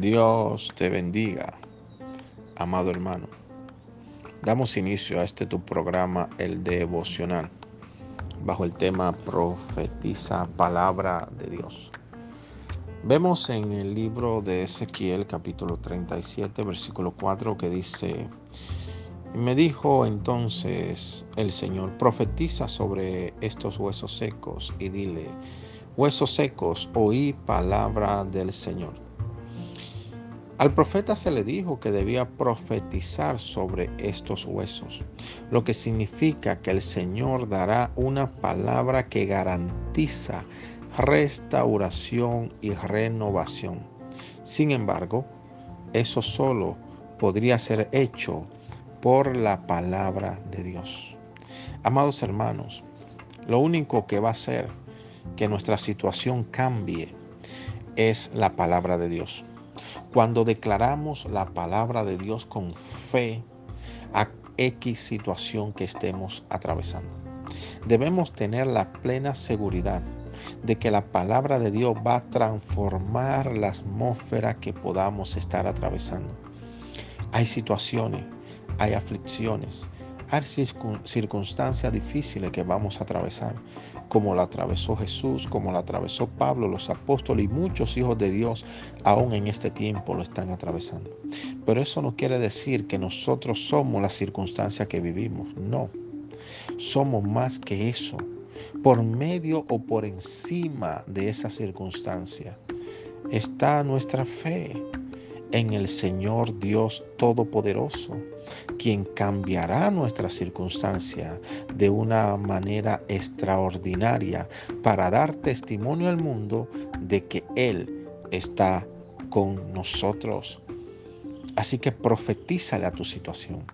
Dios te bendiga, amado hermano. Damos inicio a este tu programa, el devocional, bajo el tema Profetiza Palabra de Dios. Vemos en el libro de Ezequiel capítulo 37, versículo 4, que dice, me dijo entonces el Señor, profetiza sobre estos huesos secos y dile, huesos secos, oí palabra del Señor. Al profeta se le dijo que debía profetizar sobre estos huesos, lo que significa que el Señor dará una palabra que garantiza restauración y renovación. Sin embargo, eso solo podría ser hecho por la palabra de Dios. Amados hermanos, lo único que va a hacer que nuestra situación cambie es la palabra de Dios. Cuando declaramos la palabra de Dios con fe a X situación que estemos atravesando, debemos tener la plena seguridad de que la palabra de Dios va a transformar la atmósfera que podamos estar atravesando. Hay situaciones, hay aflicciones, hay circunstancias difíciles que vamos a atravesar, como la atravesó Jesús, como la atravesó Pablo, los apóstoles y muchos hijos de Dios aún en este tiempo lo están atravesando. Pero eso no quiere decir que nosotros somos la circunstancia que vivimos, no. Somos más que eso. Por medio o por encima de esa circunstancia está nuestra fe en el Señor Dios Todopoderoso, quien cambiará nuestra circunstancia de una manera extraordinaria para dar testimonio al mundo de que Él está con nosotros. Así que profetízale a tu situación.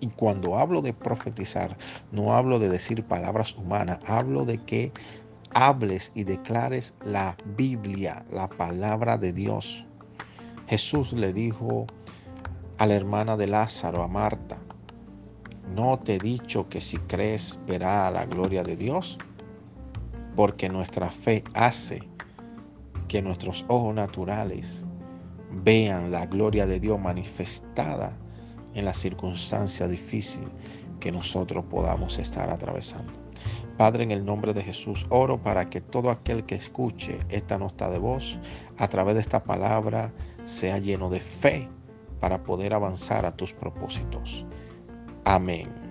Y cuando hablo de profetizar, no hablo de decir palabras humanas, hablo de que hables y declares la Biblia, la palabra de Dios. Jesús le dijo a la hermana de Lázaro, a Marta, ¿no te he dicho que si crees verá la gloria de Dios? Porque nuestra fe hace que nuestros ojos naturales vean la gloria de Dios manifestada en la circunstancia difícil que nosotros podamos estar atravesando. Padre, en el nombre de Jesús, oro para que todo aquel que escuche esta nota de voz a través de esta palabra sea lleno de fe para poder avanzar a tus propósitos. Amén.